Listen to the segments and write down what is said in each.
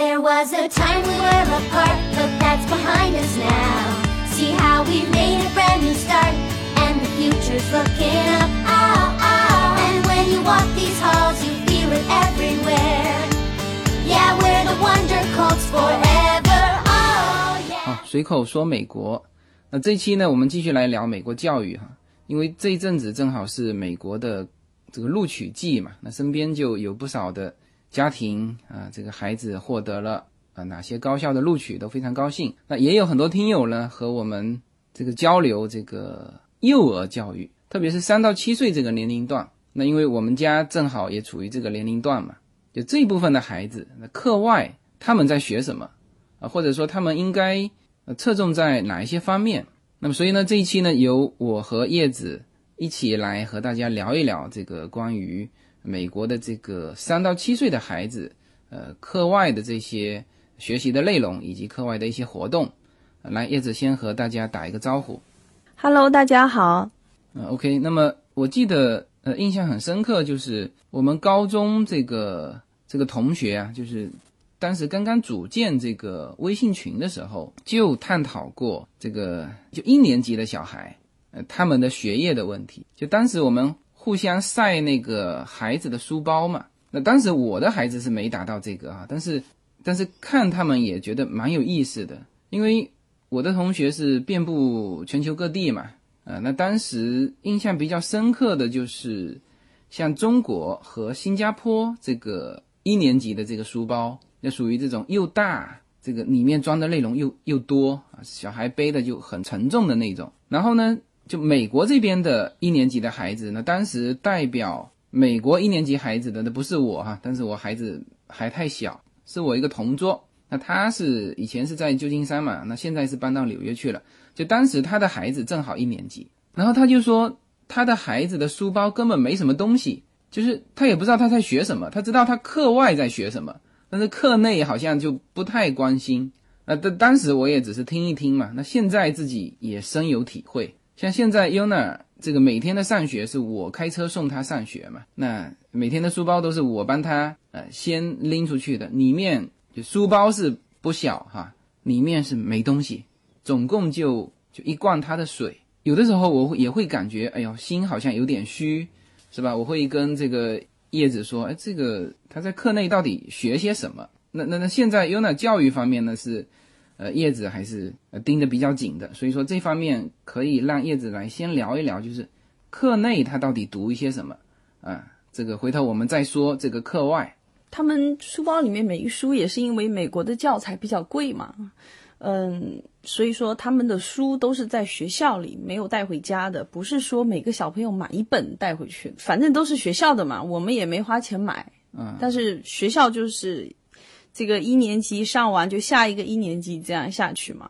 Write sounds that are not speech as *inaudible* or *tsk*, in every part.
There was a time we were apart, but that's behind us now. See how we made a brand new start, and the future's looking up. Oh, oh. And when you walk these halls, you feel it everywhere. Yeah, we're the Wonder Colts forever. Oh, yeah. 好，随口说美国。那这一期呢，我们继续来聊美国教育哈，因为这一阵子正好是美国的这个录取季嘛，那身边就有不少的 家庭啊，这个孩子获得了啊哪些高校的录取，都非常高兴。那也有很多听友呢和我们这个交流这个幼儿教育，特别是三到七岁这个年龄段。那因为我们家正好也处于这个年龄段嘛，就这一部分的孩子，那课外他们在学什么啊，或者说他们应该侧重在哪一些方面？那么所以呢，这一期呢，由我和叶子一起来和大家聊一聊这个关于。美国的这个三到七岁的孩子，呃，课外的这些学习的内容以及课外的一些活动，来叶子先和大家打一个招呼。Hello，大家好。嗯，OK，那么我记得呃印象很深刻，就是我们高中这个这个同学啊，就是当时刚刚组建这个微信群的时候，就探讨过这个就一年级的小孩，呃他们的学业的问题。就当时我们。互相晒那个孩子的书包嘛，那当时我的孩子是没达到这个啊，但是但是看他们也觉得蛮有意思的，因为我的同学是遍布全球各地嘛，啊，那当时印象比较深刻的就是像中国和新加坡这个一年级的这个书包，那属于这种又大，这个里面装的内容又又多啊，小孩背的就很沉重的那种，然后呢。就美国这边的一年级的孩子，那当时代表美国一年级孩子的那不是我哈，但是我孩子还太小，是我一个同桌。那他是以前是在旧金山嘛，那现在是搬到纽约去了。就当时他的孩子正好一年级，然后他就说他的孩子的书包根本没什么东西，就是他也不知道他在学什么，他知道他课外在学什么，但是课内好像就不太关心。那当当时我也只是听一听嘛，那现在自己也深有体会。像现在 Yuna 这个每天的上学是我开车送他上学嘛，那每天的书包都是我帮他呃先拎出去的，里面就书包是不小哈，里面是没东西，总共就就一罐他的水。有的时候我会也会感觉，哎呦，心好像有点虚，是吧？我会跟这个叶子说，哎，这个他在课内到底学些什么？那那那现在 Yuna 教育方面呢是。呃，叶子还是呃盯得比较紧的，所以说这方面可以让叶子来先聊一聊，就是课内他到底读一些什么啊？这个回头我们再说这个课外。他们书包里面没书，也是因为美国的教材比较贵嘛，嗯，所以说他们的书都是在学校里没有带回家的，不是说每个小朋友买一本带回去，反正都是学校的嘛，我们也没花钱买，嗯，但是学校就是。这个一年级上完就下一个一年级这样下去嘛，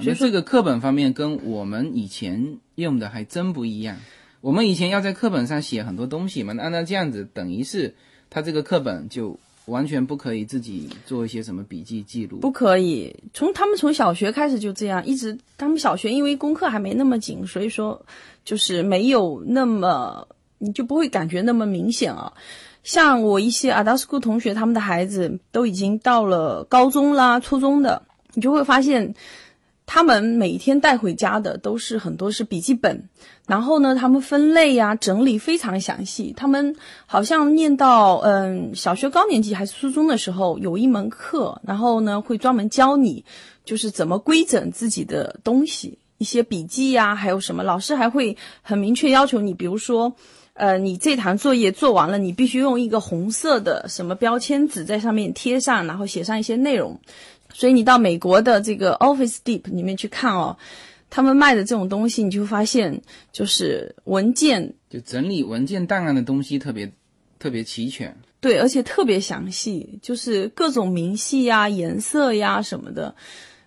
所以这个课本方面跟我们以前用的还真不一样。我们以前要在课本上写很多东西嘛，按照这样子，等于是他这个课本就完全不可以自己做一些什么笔记记录。不可以，从他们从小学开始就这样，一直他们小学因为功课还没那么紧，所以说就是没有那么你就不会感觉那么明显啊。像我一些 Adasco 同学，他们的孩子都已经到了高中啦、初中的，你就会发现，他们每天带回家的都是很多是笔记本，然后呢，他们分类呀、整理非常详细。他们好像念到嗯小学高年级还是初中的时候，有一门课，然后呢会专门教你，就是怎么规整自己的东西，一些笔记呀，还有什么，老师还会很明确要求你，比如说。呃，你这堂作业做完了，你必须用一个红色的什么标签纸在上面贴上，然后写上一些内容。所以你到美国的这个 Office Depot 里面去看哦，他们卖的这种东西，你就会发现，就是文件，就整理文件档案的东西特别特别齐全。对，而且特别详细，就是各种明细呀、颜色呀什么的。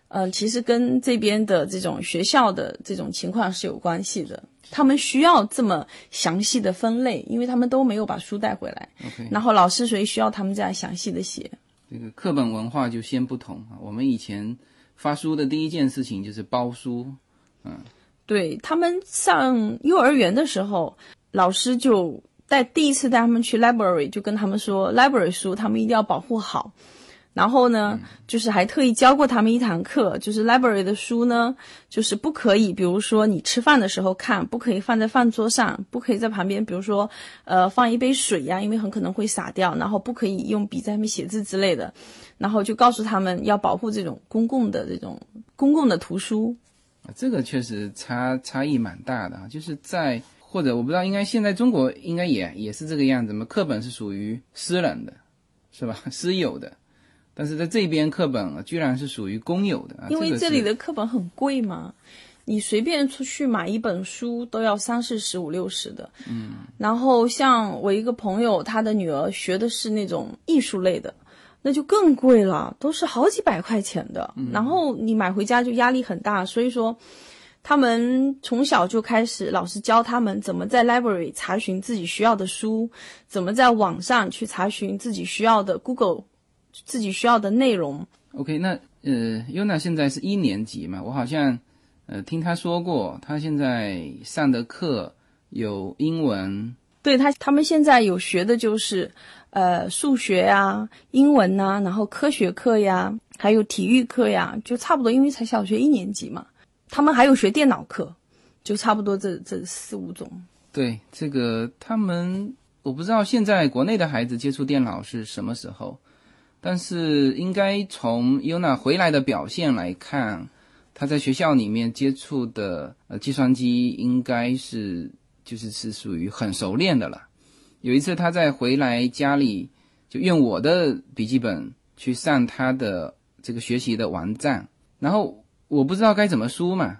呃，其实跟这边的这种学校的这种情况是有关系的。他们需要这么详细的分类，因为他们都没有把书带回来。然后老师所以需要他们这样详细的写。这个课本文化就先不同啊。我们以前发书的第一件事情就是包书，嗯对他们上幼儿园的时候，老师就带第一次带他们去 library，就跟他们说，library 书他们一定要保护好。然后呢，就是还特意教过他们一堂课，就是 library 的书呢，就是不可以，比如说你吃饭的时候看，不可以放在饭桌上，不可以在旁边，比如说，呃，放一杯水呀，因为很可能会洒掉，然后不可以用笔在上面写字之类的，然后就告诉他们要保护这种公共的这种公共的图书。这个确实差差异蛮大的啊，就是在或者我不知道，应该现在中国应该也也是这个样子嘛，课本是属于私人的，是吧？私有的。但是在这边课本居然是属于公有的，因为这里的课本很贵嘛，你随便出去买一本书都要三四十五六十的。嗯，然后像我一个朋友，他的女儿学的是那种艺术类的，那就更贵了，都是好几百块钱的。然后你买回家就压力很大，所以说他们从小就开始老师教他们怎么在 library 查询自己需要的书，怎么在网上去查询自己需要的 Google。自己需要的内容。OK，那呃，Yuna 现在是一年级嘛？我好像呃听她说过，她现在上的课有英文。对他，他们现在有学的就是呃数学呀、英文呐，然后科学课呀，还有体育课呀，就差不多，因为才小学一年级嘛。他们还有学电脑课，就差不多这这四五种。对，这个他们我不知道现在国内的孩子接触电脑是什么时候。但是应该从 Yuna 回来的表现来看，他在学校里面接触的呃计算机应该是就是是属于很熟练的了。有一次他在回来家里就用我的笔记本去上他的这个学习的网站，然后我不知道该怎么输嘛。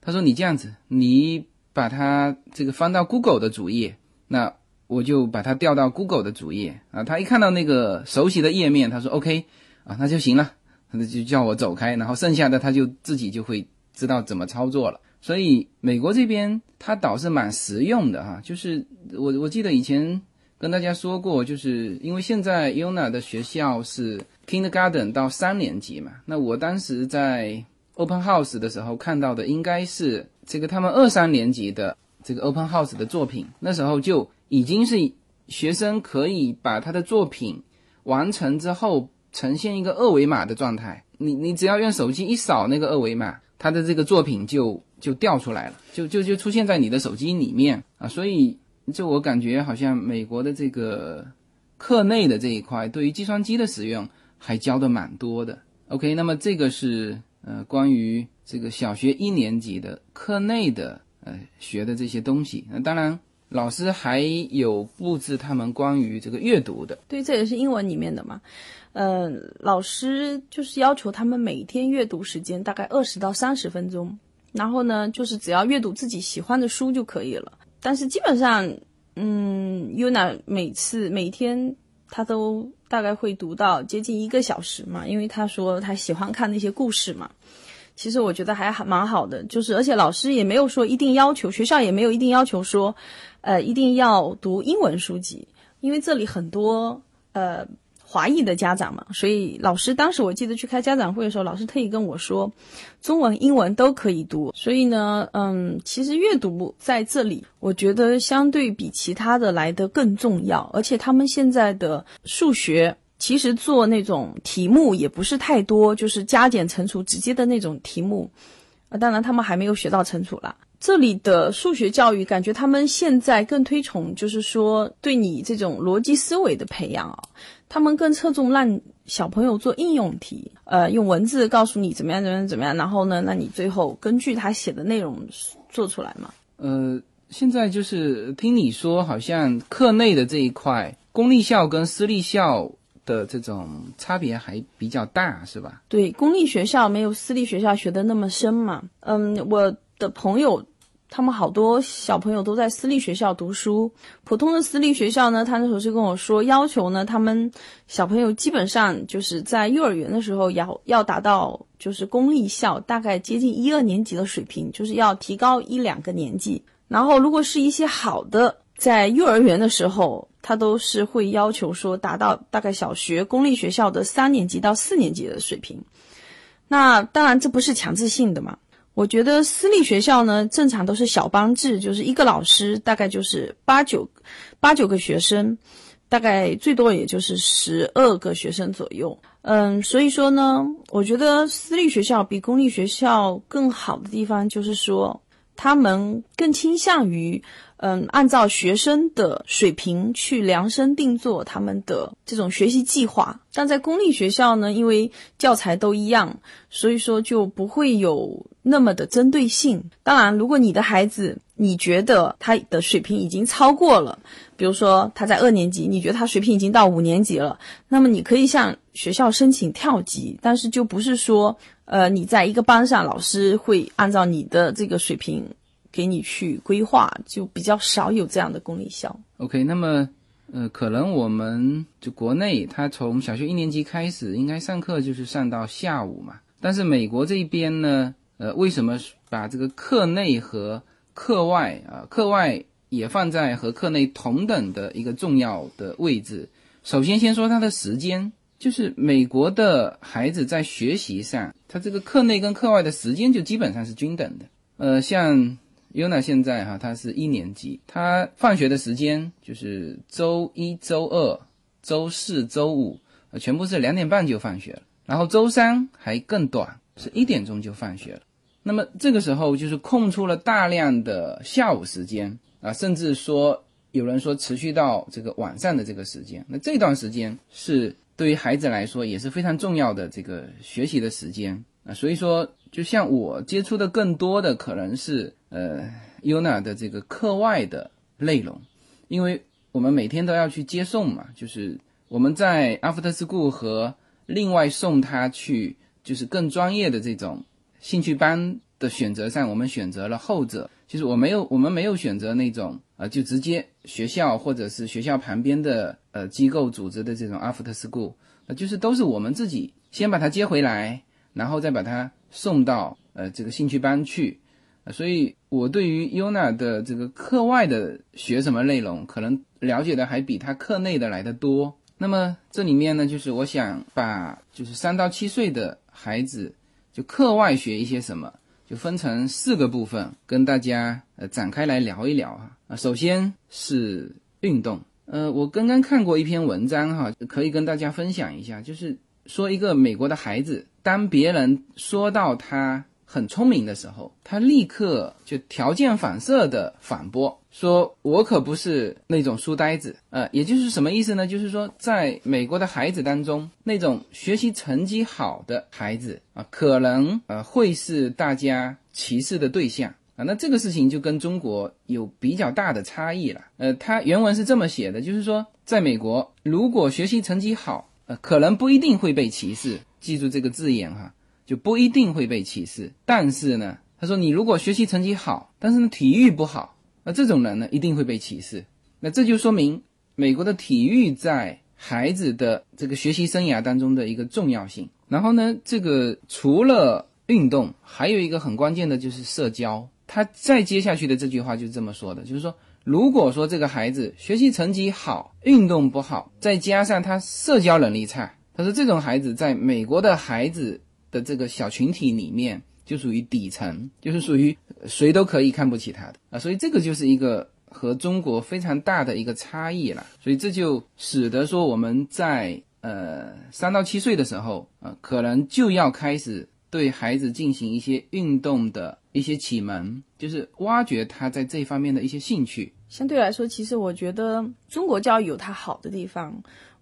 他说你这样子，你把它这个翻到 Google 的主页，那。我就把它调到 Google 的主页啊，他一看到那个熟悉的页面，他说 OK 啊，那就行了，他就叫我走开，然后剩下的他就自己就会知道怎么操作了。所以美国这边它倒是蛮实用的哈，就是我我记得以前跟大家说过，就是因为现在 Yuna 的学校是 Kindergarten 到三年级嘛，那我当时在 Open House 的时候看到的应该是这个他们二三年级的这个 Open House 的作品，那时候就。已经是学生可以把他的作品完成之后呈现一个二维码的状态。你你只要用手机一扫那个二维码，他的这个作品就就掉出来了，就就就出现在你的手机里面啊。所以就我感觉好像美国的这个课内的这一块对于计算机的使用还教的蛮多的。OK，那么这个是呃关于这个小学一年级的课内的呃学的这些东西。那当然。老师还有布置他们关于这个阅读的，对，这也是英文里面的嘛。嗯，老师就是要求他们每天阅读时间大概二十到三十分钟，然后呢，就是只要阅读自己喜欢的书就可以了。但是基本上，嗯，Yuna 每次每天他都大概会读到接近一个小时嘛，因为他说他喜欢看那些故事嘛。其实我觉得还还蛮好的，就是而且老师也没有说一定要求，学校也没有一定要求说，呃，一定要读英文书籍，因为这里很多呃华裔的家长嘛，所以老师当时我记得去开家长会的时候，老师特意跟我说，中文、英文都可以读。所以呢，嗯，其实阅读在这里，我觉得相对比其他的来的更重要，而且他们现在的数学。其实做那种题目也不是太多，就是加减乘除直接的那种题目，啊，当然他们还没有学到乘除啦。这里的数学教育感觉他们现在更推崇，就是说对你这种逻辑思维的培养啊，他们更侧重让小朋友做应用题，呃，用文字告诉你怎么样怎么样怎么样，然后呢，那你最后根据他写的内容做出来嘛。呃，现在就是听你说，好像课内的这一块，公立校跟私立校。的这种差别还比较大，是吧？对，公立学校没有私立学校学的那么深嘛。嗯，我的朋友，他们好多小朋友都在私立学校读书。普通的私立学校呢，他那时候就跟我说，要求呢，他们小朋友基本上就是在幼儿园的时候要要达到就是公立校大概接近一二年级的水平，就是要提高一两个年级。然后，如果是一些好的。在幼儿园的时候，他都是会要求说达到大概小学公立学校的三年级到四年级的水平。那当然这不是强制性的嘛。我觉得私立学校呢，正常都是小班制，就是一个老师大概就是八九八九个学生，大概最多也就是十二个学生左右。嗯，所以说呢，我觉得私立学校比公立学校更好的地方就是说，他们更倾向于。嗯，按照学生的水平去量身定做他们的这种学习计划。但在公立学校呢，因为教材都一样，所以说就不会有那么的针对性。当然，如果你的孩子你觉得他的水平已经超过了，比如说他在二年级，你觉得他水平已经到五年级了，那么你可以向学校申请跳级。但是就不是说，呃，你在一个班上，老师会按照你的这个水平。给你去规划，就比较少有这样的公立校。OK，那么，呃，可能我们就国内，他从小学一年级开始，应该上课就是上到下午嘛。但是美国这边呢，呃，为什么把这个课内和课外啊，课外也放在和课内同等的一个重要的位置？首先，先说它的时间，就是美国的孩子在学习上，他这个课内跟课外的时间就基本上是均等的。呃，像。Yuna 现在哈，他是一年级，他放学的时间就是周一周二、周四周五，全部是两点半就放学了，然后周三还更短，是一点钟就放学了。那么这个时候就是空出了大量的下午时间啊，甚至说有人说持续到这个晚上的这个时间。那这段时间是对于孩子来说也是非常重要的这个学习的时间啊，所以说。就像我接触的更多的可能是呃，Yuna 的这个课外的内容，因为我们每天都要去接送嘛，就是我们在 After School 和另外送他去就是更专业的这种兴趣班的选择上，我们选择了后者。就是我没有我们没有选择那种啊，就直接学校或者是学校旁边的呃机构组织的这种 After School，呃，就是都是我们自己先把他接回来，然后再把他。送到呃这个兴趣班去，所以我对于 Yuna 的这个课外的学什么内容，可能了解的还比他课内的来的多。那么这里面呢，就是我想把就是三到七岁的孩子就课外学一些什么，就分成四个部分跟大家呃展开来聊一聊哈啊。首先是运动，呃，我刚刚看过一篇文章哈，可以跟大家分享一下，就是说一个美国的孩子。当别人说到他很聪明的时候，他立刻就条件反射的反驳说：“我可不是那种书呆子。”呃，也就是什么意思呢？就是说，在美国的孩子当中，那种学习成绩好的孩子啊，可能呃会是大家歧视的对象啊。那这个事情就跟中国有比较大的差异了。呃，他原文是这么写的，就是说，在美国，如果学习成绩好，呃，可能不一定会被歧视。记住这个字眼哈，就不一定会被歧视。但是呢，他说你如果学习成绩好，但是呢体育不好，那这种人呢一定会被歧视。那这就说明美国的体育在孩子的这个学习生涯当中的一个重要性。然后呢，这个除了运动，还有一个很关键的就是社交。他再接下去的这句话就是这么说的，就是说，如果说这个孩子学习成绩好，运动不好，再加上他社交能力差。他说：“这种孩子在美国的孩子的这个小群体里面，就属于底层，就是属于谁都可以看不起他的啊。所以这个就是一个和中国非常大的一个差异了。所以这就使得说我们在呃三到七岁的时候啊，可能就要开始对孩子进行一些运动的一些启蒙，就是挖掘他在这方面的一些兴趣。相对来说，其实我觉得中国教育有它好的地方。”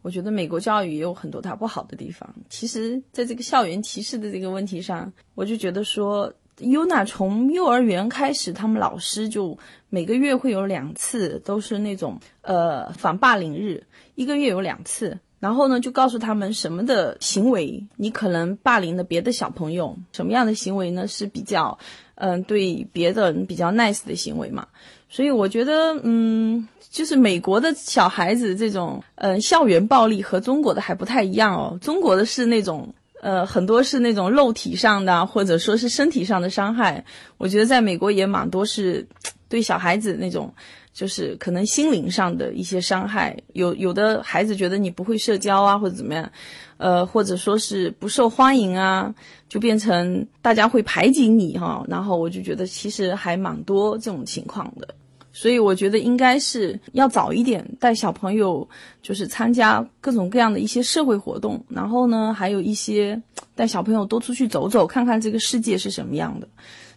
我觉得美国教育也有很多它不好的地方。其实，在这个校园歧视的这个问题上，我就觉得说，Yuna 从幼儿园开始，他们老师就每个月会有两次，都是那种呃反霸凌日，一个月有两次。然后呢，就告诉他们什么的行为你可能霸凌了别的小朋友，什么样的行为呢是比较嗯对别的人比较 nice 的行为嘛。所以我觉得，嗯，就是美国的小孩子这种，嗯，校园暴力和中国的还不太一样哦。中国的是那种，呃，很多是那种肉体上的，或者说是身体上的伤害。我觉得在美国也蛮多是对小孩子那种，就是可能心灵上的一些伤害。有有的孩子觉得你不会社交啊，或者怎么样，呃，或者说是不受欢迎啊，就变成大家会排挤你哈。然后我就觉得其实还蛮多这种情况的。所以我觉得应该是要早一点带小朋友，就是参加各种各样的一些社会活动，然后呢，还有一些带小朋友多出去走走，看看这个世界是什么样的，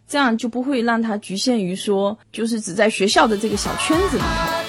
这样就不会让他局限于说，就是只在学校的这个小圈子里头。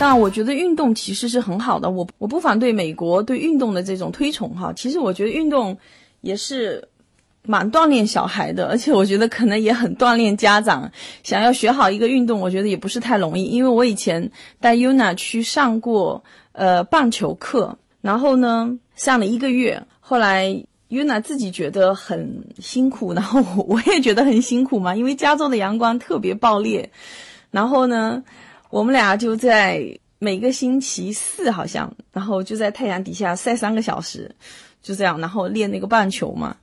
但，我觉得运动其实是很好的，我我不反对美国对运动的这种推崇哈。其实我觉得运动也是蛮锻炼小孩的，而且我觉得可能也很锻炼家长。想要学好一个运动，我觉得也不是太容易，因为我以前带 Yuna 去上过呃棒球课，然后呢上了一个月，后来。Yuna 自己觉得很辛苦，然后我我也觉得很辛苦嘛，因为加州的阳光特别暴烈，然后呢，我们俩就在每个星期四好像，然后就在太阳底下晒三个小时，就这样，然后练那个棒球嘛。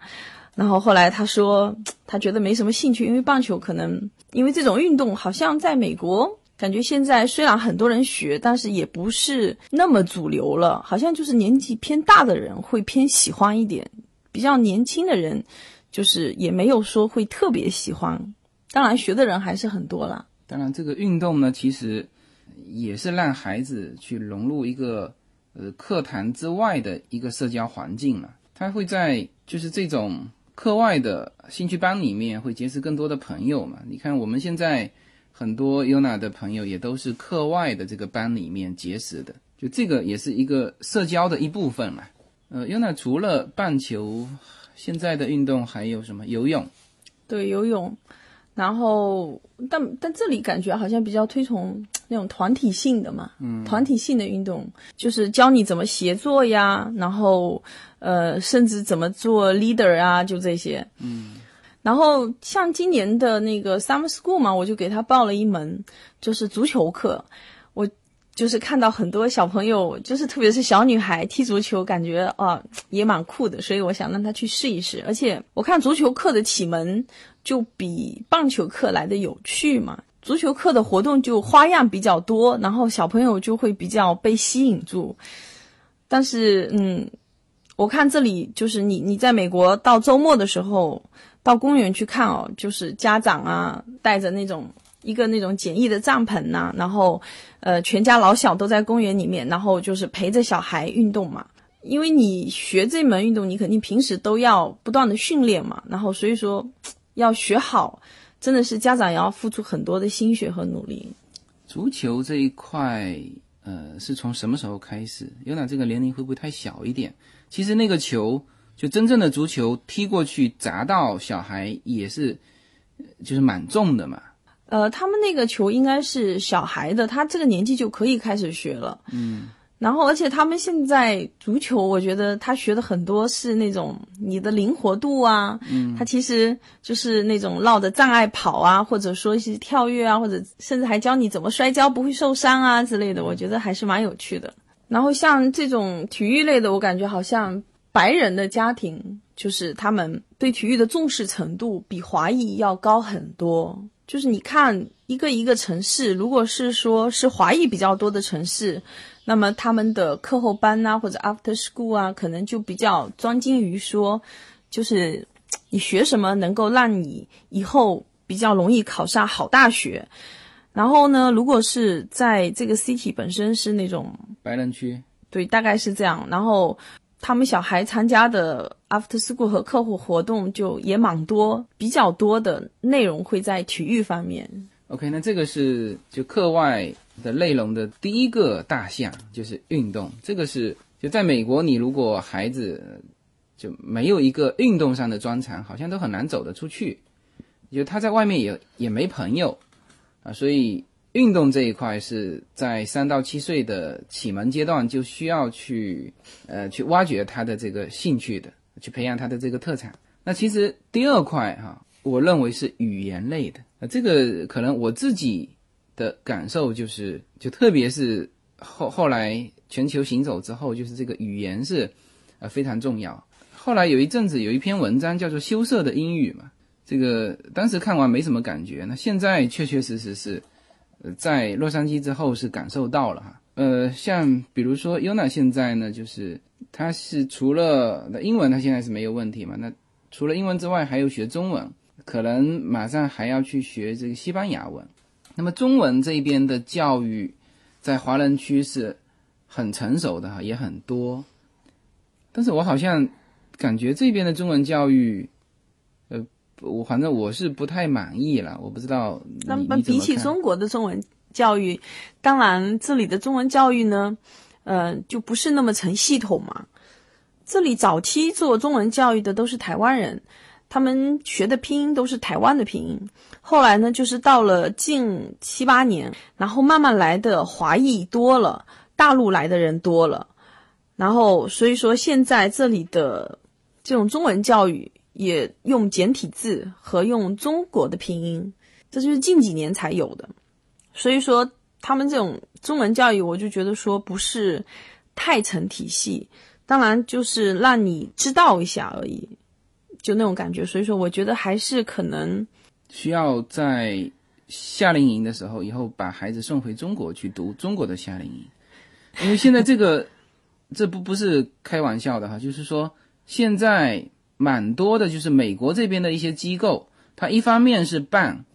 然后后来他说他觉得没什么兴趣，因为棒球可能因为这种运动好像在美国。感觉现在虽然很多人学，但是也不是那么主流了，好像就是年纪偏大的人会偏喜欢一点，比较年轻的人就是也没有说会特别喜欢。当然学的人还是很多啦。当然，这个运动呢，其实也是让孩子去融入一个呃课堂之外的一个社交环境嘛。他会在就是这种课外的兴趣班里面会结识更多的朋友嘛。你看我们现在很多 Yuna 的朋友也都是课外的这个班里面结识的，就这个也是一个社交的一部分嘛。呃，Yuna 除了棒球，现在的运动还有什么？游泳。对游泳，然后但但这里感觉好像比较推崇 *tsk* 那种团体性的嘛，嗯，团体性的运动就是教你怎么协作呀，然后呃，甚至怎么做 leader 啊，就这些，嗯。然后像今年的那个 summer school 嘛，我就给他报了一门就是足球课，我就是看到很多小朋友，就是特别是小女孩踢足球，感觉啊也蛮酷的，所以我想让她去试一试。而且我看足球课的启蒙就比棒球课来的有趣嘛，足球课的活动就花样比较多，然后小朋友就会比较被吸引住。但是嗯，我看这里就是你你在美国到周末的时候到公园去看哦，就是家长啊带着那种。一个那种简易的帐篷呐、然后，呃，全家老小都在公园里面，然后就是陪着小孩运动嘛。因为你学这门运动，你肯定平时都要不断的训练嘛，然后所以说要学好，真的是家长也要付出很多的心血和努力。足球这一块，呃，是从什么时候开始？有娜这个年龄会不会太小一点？其实那个球，就真正的足球踢过去砸到小孩也是，就是蛮重的嘛。呃，他们那个球应该是小孩的，他这个年纪就可以开始学了。嗯，然后而且他们现在足球，我觉得他学的很多是那种你的灵活度啊，嗯，他其实就是那种绕着障碍跑啊，或者说一些跳跃啊，或者甚至还教你怎么摔跤不会受伤啊之类的，我觉得还是蛮有趣的。然后像这种体育类的，我感觉好像白人的家庭，就是他们对体育的重视程度比华裔要高很多。就是你看一个一个城市，如果是说是华裔比较多的城市，那么他们的课后班呐、或者 after school 啊，可能就比较专精于说，就是你学什么能够让你以后比较容易考上好大学。然后呢，如果是在这个 city 本身是那种白人区，对，大概是这样。然后他们小孩参加的 after school 和课后活动就也蛮多，比较多的内容会在体育方面。OK，那这个是就课外的内容的第一个大项，就是运动。这个是就在美国，你如果孩子就没有一个运动上的专长，好像都很难走得出去。就他在外面也也没朋友啊，所以运动这一块是在三到七岁的启蒙阶段就需要去呃去挖掘他的这个兴趣的，去培养他的这个特长。那其实第二块哈、我认为是语言类的。呃，这个可能我自己的感受就是，就特别是后后来全球行走之后，就是这个语言是呃非常重要。后来有一阵子有一篇文章叫做《羞涩的英语》嘛，这个当时看完没什么感觉，那现在确确实实是，在洛杉矶之后是感受到了哈。呃，像比如说 Yuna 现在呢，就是他是除了那英文，他现在是没有问题嘛，那除了英文之外，还有学中文，可能马上还要去学这个西班牙文。那么中文这边的教育，在华人区是很成熟的哈，也很多。但是我好像感觉这边的中文教育，我反正我是不太满意了。我不知道你那么比起中国的中文教育，当然这里的中文教育呢，呃，就不是那么成系统嘛。这里早期做中文教育的都是台湾人，他们学的拼音都是台湾的拼音。后来呢，就是到了近七八年，然后慢慢来的华裔多了，大陆来的人多了，然后所以说现在这里的这种中文教育也用简体字和用中国的拼音，这就是近几年才有的。所以说他们这种中文教育，我就觉得说不是太成体系，当然就是让你知道一下而已，就那种感觉。所以说，我觉得还是可能需要在夏令营的时候，以后把孩子送回中国去读中国的夏令营，因为现在这个这不不是开玩笑的哈，就是说现在蛮多的，就是美国这边的一些机构，它一方面是办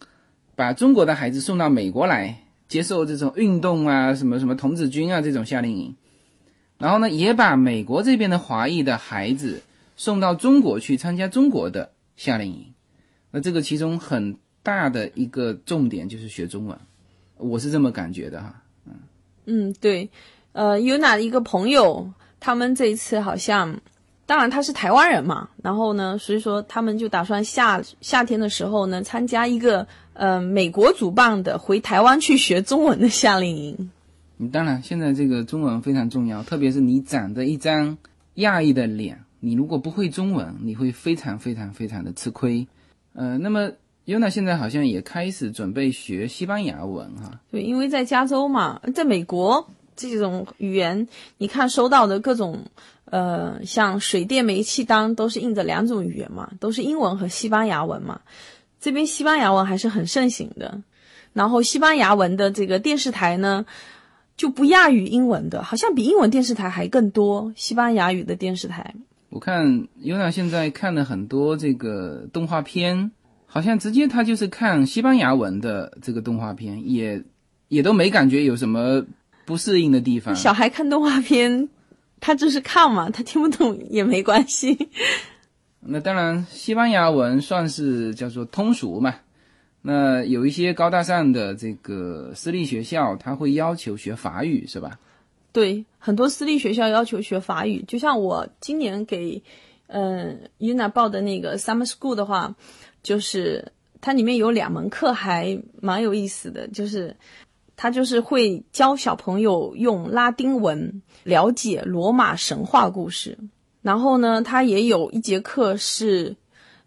把中国的孩子送到美国来接受这种运动啊，什么什么童子军啊这种夏令营，然后呢，也把美国这边的华裔的孩子送到中国去参加中国的夏令营。那这个其中很大的一个重点就是学中文，我是这么感觉的哈。嗯，对，呃，有哪一个朋友，他们这一次好像，当然他是台湾人嘛，然后呢，所以说他们就打算夏夏天的时候呢，参加一个呃美国主办的回台湾去学中文的夏令营。你当然，现在这个中文非常重要，特别是你长着一张亚裔的脸，你如果不会中文，你会非常非常非常的吃亏。呃，那么 Yuna 现在好像也开始准备学西班牙文哈。对，因为在加州嘛，在美国这种语言，你看收到的各种呃，像水电煤气单都是印着两种语言嘛，都是英文和西班牙文嘛。这边西班牙文还是很盛行的，然后西班牙文的这个电视台呢，就不亚于英文的，好像比英文电视台还更多西班牙语的电视台。我看尤娜现在看了很多这个动画片，好像直接他就是看西班牙文的这个动画片，也也都没感觉有什么不适应的地方。小孩看动画片，他就是看嘛，他听不懂也没关系。那当然，西班牙文算是叫做通俗嘛。那有一些高大上的这个私立学校，他会要求学法语，是吧？对，很多私立学校要求学法语，就像我今年给嗯 UNA 报的那个 Summer School 的话，就是它里面有两门课还蛮有意思的，就是他就是会教小朋友用拉丁文了解罗马神话故事，然后呢，他也有一节课是。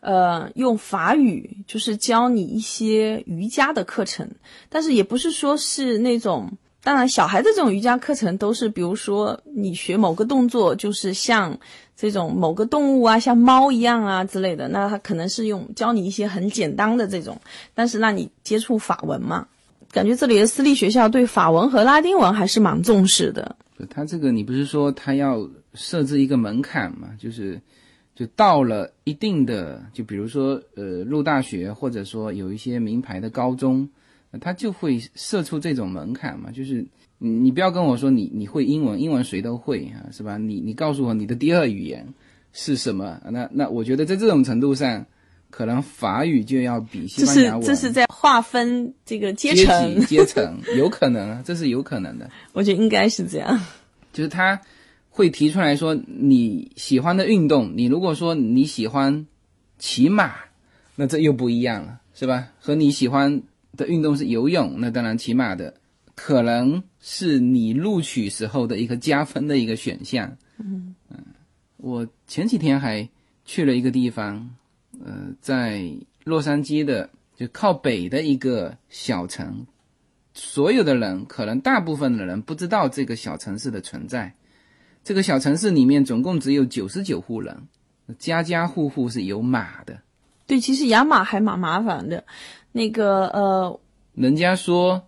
呃，用法语就是教你一些瑜伽的课程，但是也不是说是那种，当然小孩的这种瑜伽课程都是，比如说你学某个动作，就是像这种某个动物啊，像猫一样啊之类的，那他可能是用教你一些很简单的这种，但是让你接触法文嘛，感觉这里的私立学校对法文和拉丁文还是蛮重视的。他这个你不是说他要设置一个门槛嘛？就是。就到了一定的，就比如说，呃，入大学或者说有一些名牌的高中，他就会设出这种门槛嘛。就是你你不要跟我说你你会英文，英文谁都会啊，是吧？你你告诉我你的第二语言是什么？那那我觉得在这种程度上，可能法语就要比西班牙文。这是这是在划分这个阶阶层，级阶层，有可能啊，这是有可能的。我觉得应该是这样。就是他。会提出来说你喜欢的运动，你如果说你喜欢骑马，那这又不一样了，是吧？和你喜欢的运动是游泳，那当然骑马的可能是你录取时候的一个加分的一个选项。嗯嗯我前几天还去了一个地方，呃，在洛杉矶的就靠北的一个小城，所有的人可能大部分的人不知道这个小城市的存在。这个小城市里面总共只有九十九户人，家家户户是有马的。对，其实养马还蛮麻烦的。那个呃，人家说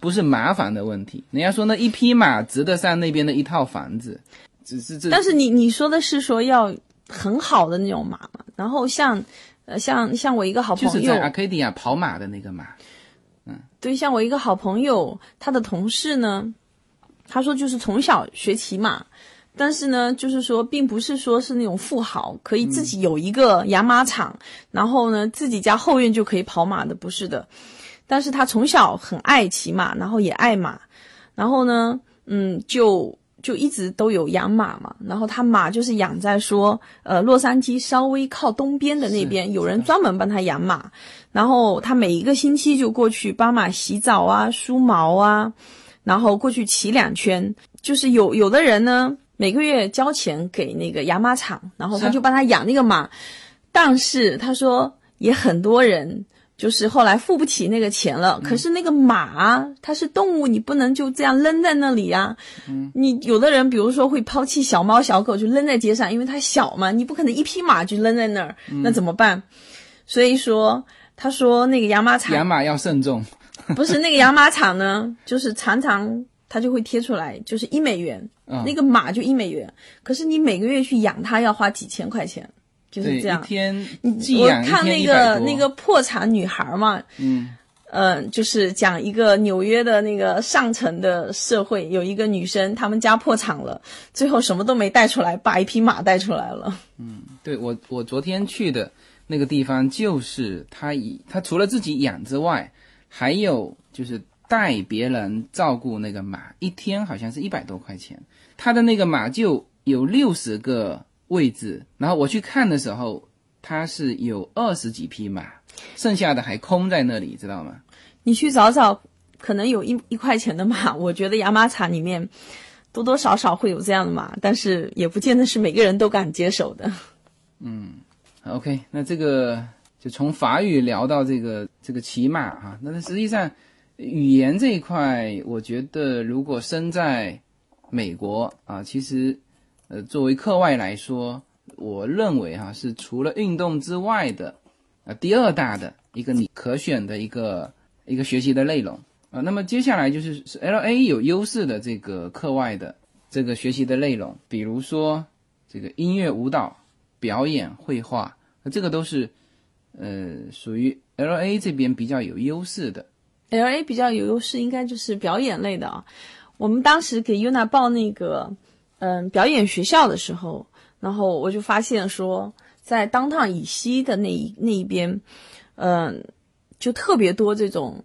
不是麻烦的问题，人家说那一匹马值得上那边的一套房子，只是这。但是你你说的是说要很好的那种马嘛？然后像呃像像我一个好朋友，就是在阿卡迪亚跑马的那个马，嗯对，像我一个好朋友，他的同事呢，他说就是从小学骑马，但是呢，就是说并不是说是那种富豪可以自己有一个养马场，然后呢自己家后院就可以跑马的，不是的。但是他从小很爱骑马，然后也爱马，然后呢，嗯，就就一直都有养马嘛。然后他马就是养在说，呃，洛杉矶稍微靠东边的那边，有人专门帮他养马。然后他每一个星期就过去帮马洗澡啊、梳毛啊，然后过去骑两圈。就是有有的人呢，每个月交钱给那个养马场，然后他就帮他养那个马。但是他说，也很多人就是后来付不起那个钱了。可是那个马它是动物，你不能就这样扔在那里呀、嗯。你有的人比如说会抛弃小猫小狗就扔在街上，因为它小嘛，你不可能一匹马就扔在那儿，那怎么办？所以说，他说那个养马场养马要慎重。*laughs* 不是那个养马场呢，就是常常他就会贴出来，就是一美元，嗯。那个马就一美元，可是你每个月去养它要花几千块钱，就是，这样一。天寄我看那天100多个那个破产女孩嘛，嗯，呃，就是讲一个纽约的那个上层的社会，有一个女生，他们家破产了，最后什么都没带出来，把一匹马带出来了。嗯对我我昨天去的那个地方，就是他以他除了自己养之外，还有就是带别人照顾那个马，一天好像是一百多块钱。他的那个马就有六十个位置，然后我去看的时候，它是有二十几匹马，剩下的还空在那里，知道吗？你去找找，可能有一一块钱的马，*laughs* 我觉得养马场里面多多少少会有这样的马，但是也不见得是每个人都敢接手的。嗯 OK，那这个就从法语聊到这个这个骑马哈、那实际上语言这一块，我觉得如果身在美国啊，其实呃作为课外来说，我认为哈、是除了运动之外的呃第二大的一个你可选的一个一个学习的内容啊。那么接下来就是是 LA 有优势的这个课外的这个学习的内容，比如说这个音乐、舞蹈。表演、绘画，那这个都是呃属于 L A 这边比较有优势的。L A 比较有优势，应该就是表演类的啊。我们当时给 Yuna 报那个嗯表演学校的时候，然后我就发现说，在当趟以西的那一那一边，嗯，就特别多这种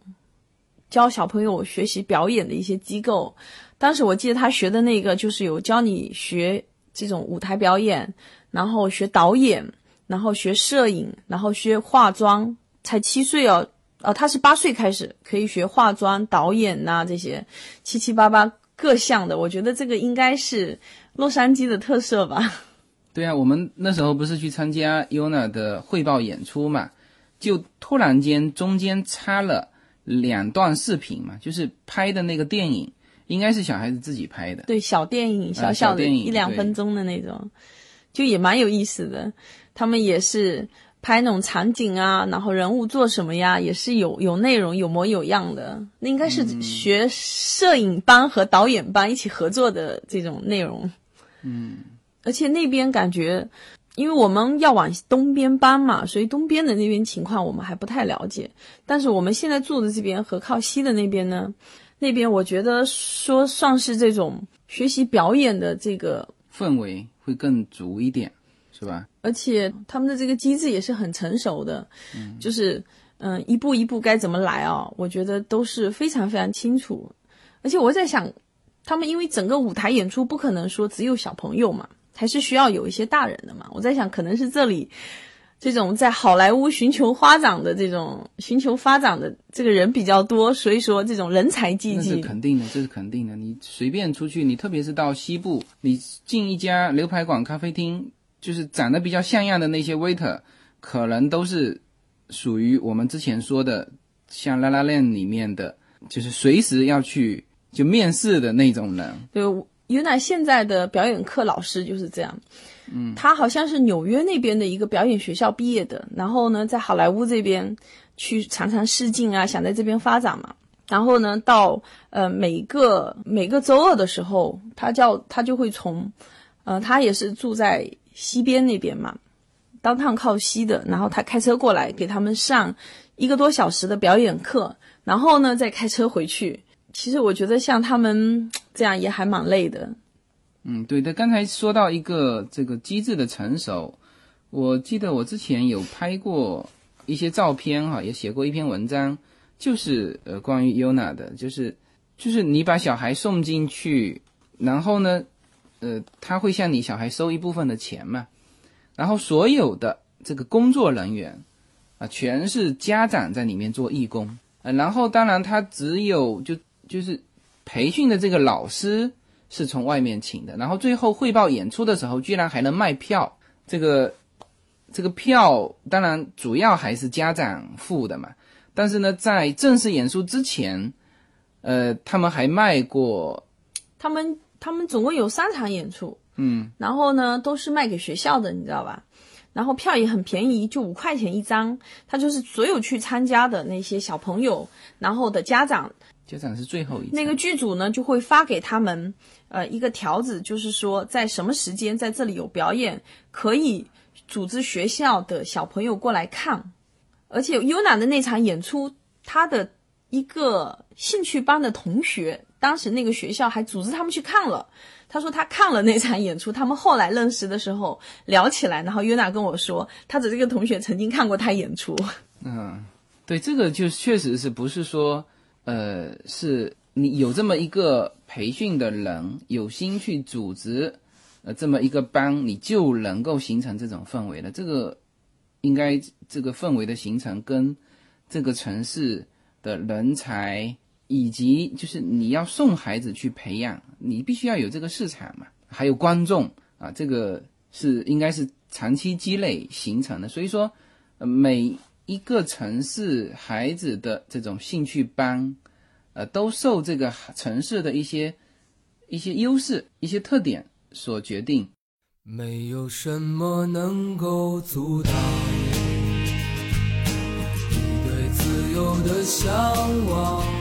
教小朋友学习表演的一些机构。当时我记得他学的那个就是有教你学这种舞台表演，然后学导演，然后学摄影，然后学化妆，才七岁哦。哦，他是八岁开始可以学化妆、导演呐、这些七七八八各项的。我觉得这个应该是洛杉矶的特色吧。*laughs* 对啊，我们那时候不是去参加 Yuna 的汇报演出嘛，就突然间中间插了两段视频嘛，就是拍的那个电影，应该是小孩子自己拍的。对，小电影，小小小的电影一两分钟的那种，就也蛮有意思的。他们也是拍那种场景啊，然后人物做什么呀，也是有有内容、有模有样的。那应该是学摄影班和导演班一起合作的这种内容。嗯，而且那边感觉。因为我们要往东边搬嘛，所以东边的那边情况我们还不太了解。但是我们现在住的这边和靠西的那边呢，那边我觉得说算是这种学习表演的这个，氛围会更足一点，是吧？而且他们的这个机制也是很成熟的，就是嗯一步一步该怎么来啊，我觉得都是非常非常清楚。而且我在想，他们因为整个舞台演出不可能说只有小朋友嘛，还是需要有一些大人的嘛。我在想，可能是这里这种在好莱坞寻求发展的这种寻求发展的这个人比较多，所以说这种人才济那是。肯定的，这是肯定的。你随便出去，你特别是到西部，你进一家牛排馆、咖啡厅，就是长得比较像样的那些 waiter，可能都是属于我们之前说的，像《拉拉链》里面的，就是随时要去就面试的那种人。对，尤娜现在的表演课老师就是这样。嗯，他好像是纽约那边的一个表演学校毕业的，然后呢，在好莱坞这边去常常试镜啊，想在这边发展嘛。然后呢，到呃每个每个周二的时候，他叫他就会从，呃，他也是住在西边那边嘛，当趟靠西的，然后他开车过来给他们上一个多小时的表演课，然后呢再开车回去。其实我觉得像他们这样也还蛮累的。嗯，对的。刚才说到一个这个机制的成熟，我记得我之前有拍过一些照片哈，也写过一篇文章，就是呃关于 Yuna 的，就是就是你把小孩送进去，然后呢，呃，他会向你小孩收一部分的钱嘛，然后所有的这个工作人员啊，全是家长在里面做义工，呃，然后当然他只有就就是培训的这个老师。是从外面请的，然后最后汇报演出的时候，居然还能卖票。这个这个票当然主要还是家长付的嘛，但是呢，在正式演出之前，呃，他们还卖过，他们他们总共有三场演出，嗯，然后呢都是卖给学校的，你知道吧？然后票也很便宜，就五块钱一张。他就是所有去参加的那些小朋友，然后的家长，家长是最后一那个剧组呢就会发给他们，呃，一个条子，就是说在什么时间在这里有表演，可以组织学校的小朋友过来看。而且 Yuna 的那场演出，他的一个兴趣班的同学，当时那个学校还组织他们去看了。他说他看了那场演出，他们后来认识的时候聊起来，然后约娜跟我说，他的这个同学曾经看过他演出。嗯，对，这个就确实是不是说，呃，是你有这么一个培训的人有心去组织，呃，这么一个班，你就能够形成这种氛围的。这个应该这个氛围的形成跟这个城市的人才以及就是你要送孩子去培养，你必须要有这个市场嘛，还有观众啊，这个是应该是长期积累形成的。所以说，每一个城市孩子的这种兴趣班，呃，都受这个城市的一些一些优势、一些特点所决定。没有什么能够阻挡你对自由的向往。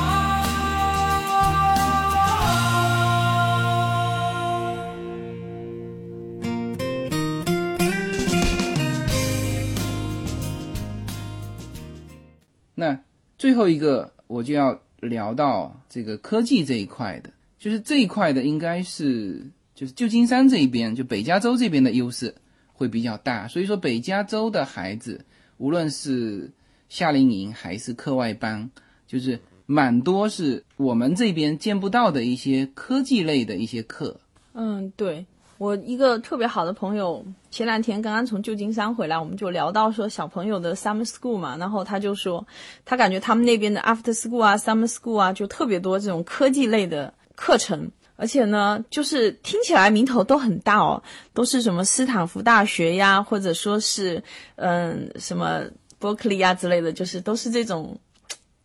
最后一个，我就要聊到这个科技这一块的，就是这一块的，应该是就是旧金山这一边，就北加州这边的优势会比较大。所以说，北加州的孩子，无论是夏令营还是课外班，就是蛮多是我们这边见不到的一些科技类的一些课。嗯，对我一个特别好的朋友，前两天刚刚从旧金山回来，我们就聊到说小朋友的 summer school 嘛，然后他就说，他感觉他们那边的 after school 啊，summer school 啊，就特别多这种科技类的课程，而且呢，就是听起来名头都很大哦，都是什么斯坦福大学呀，或者说是嗯什么 Berkeley 呀之类的，就是都是这种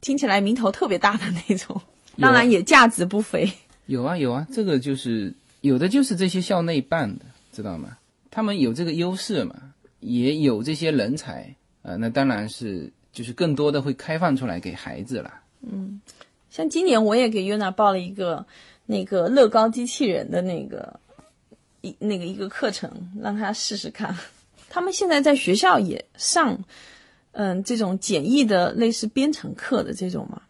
听起来名头特别大的那种，当然也价值不菲。有啊有啊，这个就是有的就是这些校内办的，知道吗？他们有这个优势嘛，也有这些人才，呃，那当然是就是更多的会开放出来给孩子了。嗯像今年我也给约娜报了一个那个乐高机器人的那个一那个一个课程，让他试试看。他们现在在学校也上，嗯，这种简易的类似编程课的这种嘛。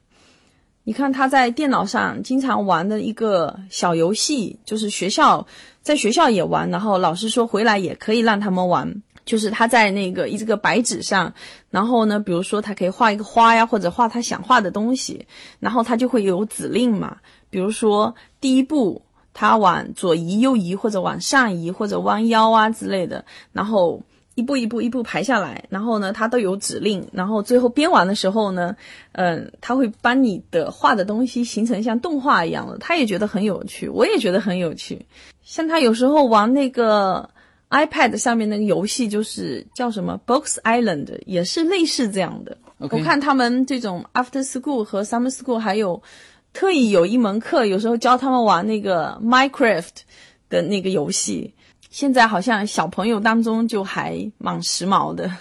你看他在电脑上经常玩的一个小游戏，就是学校在学校也玩，然后老师说回来也可以让他们玩。就是他在那个一这个白纸上，然后呢，比如说他可以画一个花呀，或者画他想画的东西，然后他就会有指令嘛。比如说第一步，他往左移、右移，或者往上移，或者弯腰啊之类的，然后一步一步一步排下来，然后呢，他都有指令，然后最后编完的时候呢，嗯，他会把你的画的东西形成像动画一样的，他也觉得很有趣，我也觉得很有趣。像他有时候玩那个。iPad 上面那个游戏就是叫什么 Box Island，也是类似这样的。我看他们这种 After School 和 Summer School 还有特意有一门课，有时候教他们玩那个 Minecraft 的那个游戏。现在好像小朋友当中就还蛮时髦的。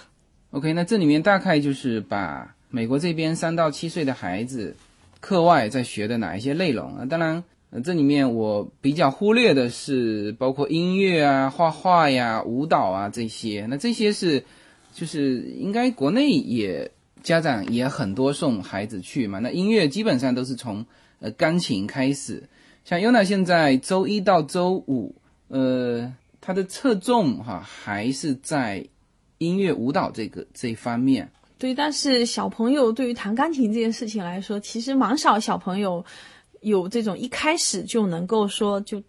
OK，那这里面大概就是把美国这边三到七岁的孩子课外在学的哪一些内容啊？当然，呃这里面我比较忽略的是包括音乐啊、画画呀、舞蹈啊这些。那这些是就是应该国内也家长也很多送孩子去嘛。那音乐基本上都是从呃钢琴开始，像 Yuna 现在周一到周五，呃，他的侧重哈还是在音乐舞蹈这个这一方面。对，但是小朋友对于弹钢琴这件事情来说，其实蛮少小朋友有这种一开始就能够说就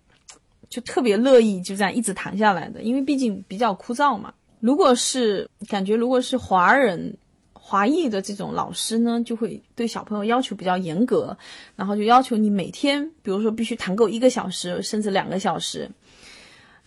就特别乐意就这样一直弹下来的，因为毕竟比较枯燥嘛。如果是感觉如果是华人华裔的这种老师呢，就会对小朋友要求比较严格，然后就要求你每天，比如说必须弹够一个小时，甚至两个小时。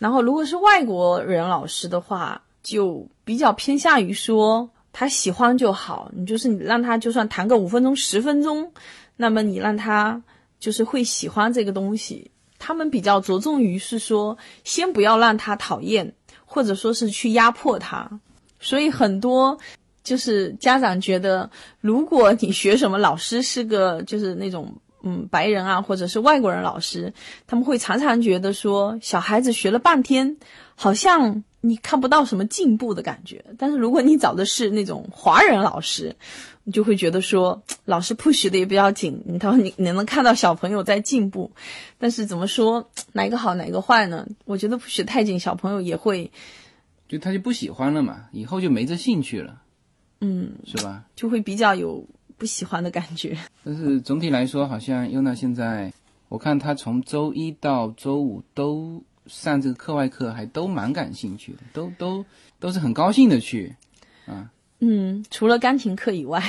然后如果是外国人老师的话，就比较偏向于说他喜欢就好，你就是你让他就算弹个五分钟、十分钟，那么你让他就是会喜欢这个东西。他们比较着重于是说，先不要让他讨厌，或者说是去压迫他。所以很多就是家长觉得，如果你学什么老师是个就是那种嗯白人啊，或者是外国人老师，他们会常常觉得说，小孩子学了半天，好像你看不到什么进步的感觉。但是如果你找的是那种华人老师，你就会觉得说，老师 push 的也比较紧，你他你你能看到小朋友在进步。但是怎么说哪个好哪个坏呢？我觉得 push 太紧，小朋友也会就他就不喜欢了嘛，以后就没这兴趣了，嗯，是吧？就会比较有不喜欢的感觉。但是总体来说，好像优娜现在，我看她从周一到周五都上这个课外课，还都蛮感兴趣的，都都都是很高兴的去啊。嗯，除了钢琴课以外，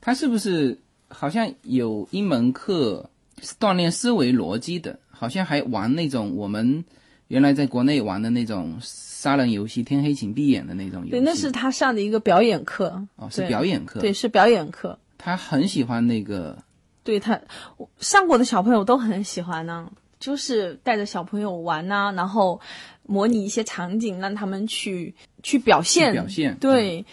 她是不是好像有一门课是锻炼思维逻辑的？好像还玩那种我们原来在国内玩的那种杀人游戏，天黑请闭眼的那种游戏。对，那是他上的一个表演课，哦，是表演课。对，是表演课。他很喜欢那个对他上过的小朋友都很喜欢呢、就是带着小朋友玩呐、然后模拟一些场景，让他们去去表现。表现。对，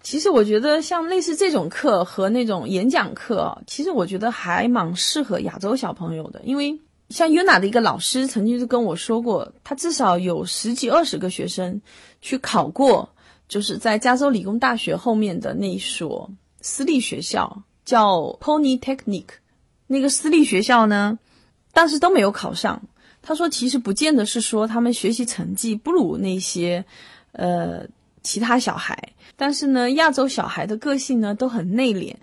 其实我觉得像类似这种课和那种演讲课，其实我觉得还蛮适合亚洲小朋友的，因为像 Yuna 的一个老师曾经就跟我说过，他至少有十几二十个学生去考过，就是在加州理工大学后面的那一所私立学校，叫 Pony Technic。那个私立学校呢，但是都没有考上。他说，其实不见得是说他们学习成绩不如那些，呃，其他小孩，但是呢，亚洲小孩的个性呢都很内敛，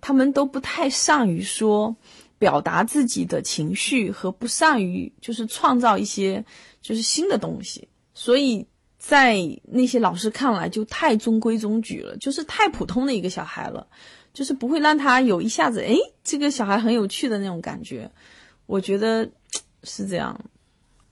他们都不太善于说表达自己的情绪和不善于就是创造一些就是新的东西，所以在那些老师看来就太中规中矩了，就是太普通的一个小孩了，就是不会让他有一下子诶，这个小孩很有趣的那种感觉。我觉得是这样，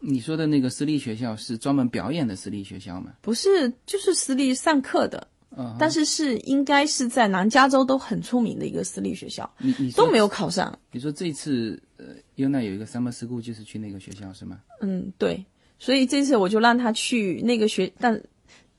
你说的那个私立学校是专门表演的私立学校吗？不是就是私立上课的，啊，但是是应该是在南加州都很出名的一个私立学校，你你都没有考上。你说这次呃，Yuna 有一个 summer school 就是去那个学校是吗？嗯，对，所以这次我就让他去那个学，但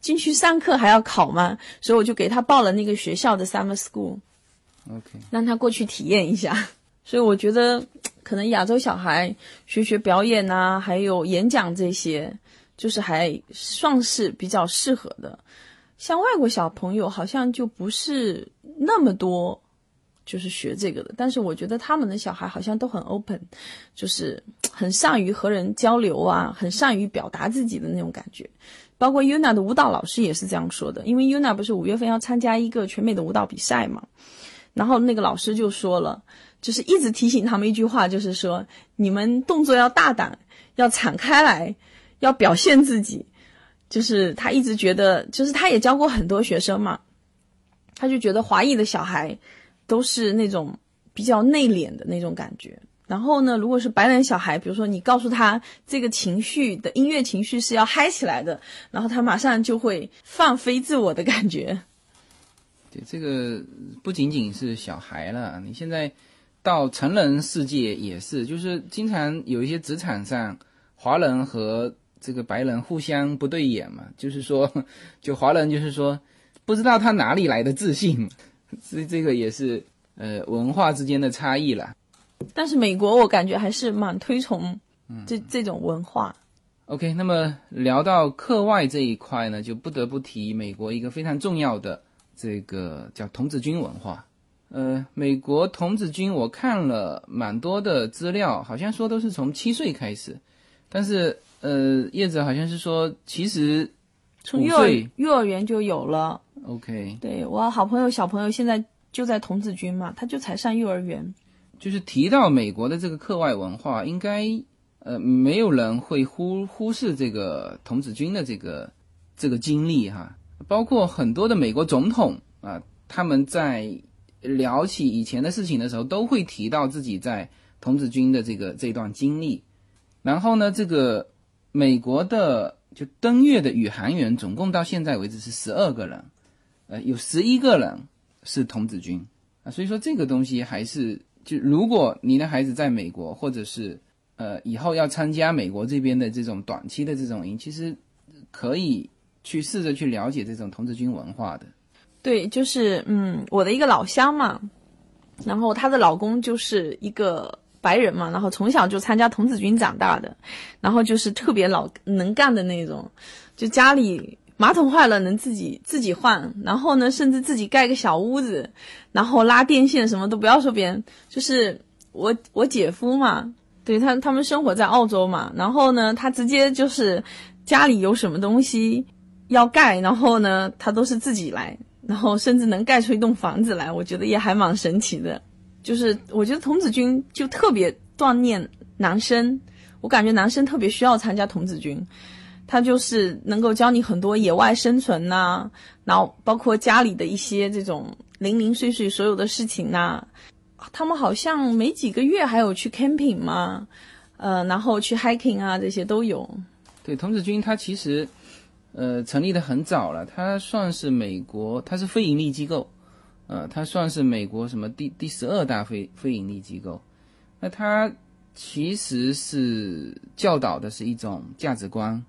进去上课还要考嘛，所以我就给他报了那个学校的 summer school，OK，让他过去体验一下。*laughs* 所以我觉得，可能亚洲小孩学学表演啊，还有演讲这些，就是还算是比较适合的。像外国小朋友好像就不是那么多，就是学这个的。但是我觉得他们的小孩好像都很 open，就是很善于和人交流啊，很善于表达自己的那种感觉。包括 Yuna 的舞蹈老师也是这样说的，因为 Yuna 不是五月份要参加一个全美的舞蹈比赛嘛，然后那个老师就说了，就是一直提醒他们一句话，就是说你们动作要大胆，要敞开来，要表现自己。就是他一直觉得，就是他也教过很多学生嘛，他就觉得华裔的小孩都是那种比较内敛的那种感觉。然后呢，如果是白人小孩，比如说你告诉他这个情绪的音乐情绪是要嗨起来的，然后他马上就会放飞自我的感觉。*laughs* 对，这个不仅仅是小孩了，你现在到成人世界也是，就是经常有一些职场上华人和这个白人互相不对眼嘛，就是说，*laughs* 就华人就是说不知道他哪里来的自信，所以这个也是呃文化之间的差异了。但是美国我感觉还是蛮推崇这这种文化。OK，那么聊到课外这一块呢，就不得不提美国一个非常重要的这个叫童子军文化。呃，美国童子军我看了蛮多的资料，好像说都是从七岁开始，但是呃，叶子好像是说其实从幼儿幼儿园就有了。OK，对我好朋友小朋友现在就在童子军嘛，他就才上幼儿园。就是提到美国的这个课外文化，应该呃没有人会忽忽视这个童子军的这个这个经历哈，包括很多的美国总统啊，他们在聊起以前的事情的时候，都会提到自己在童子军的这个这段经历。然后呢，这个美国的就登月的宇航员，总共到现在为止是十二个人，呃，有十一个人是童子军啊，所以说这个东西还是。就如果你的孩子在美国，或者是呃以后要参加美国这边的这种短期的这种营，其实可以去试着去了解这种童子军文化的。对，就是嗯，我的一个老乡嘛，然后她的老公就是一个白人嘛，然后从小就参加童子军长大的，然后就是特别老能干的那种，就家里。马桶坏了能自己自己换，然后呢，甚至自己盖个小屋子，然后拉电线什么都不要说别人，就是我我姐夫嘛，对他他们生活在澳洲嘛，然后呢，他直接就是家里有什么东西要盖，然后呢，他都是自己来，然后甚至能盖出一栋房子来，我觉得也还蛮神奇的。就是我觉得童子军就特别锻炼男生，我感觉男生特别需要参加童子军。他就是能够教你很多野外生存呐、然后包括家里的一些这种零零碎碎所有的事情呐、他们好像没几个月还有去 camping 嘛，呃，然后去 hiking 啊，这些都有。对，童子军它其实呃成立的很早了，它算是美国，它是非盈利机构，呃，它算是美国什么第第十二大非非盈利机构。那它其实是教导的是一种价值观。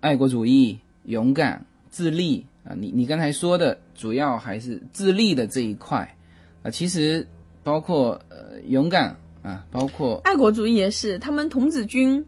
爱国主义、勇敢、自立啊，你你刚才说的主要还是自立的这一块啊，其实包括呃勇敢啊，包括爱国主义也是，他们童子军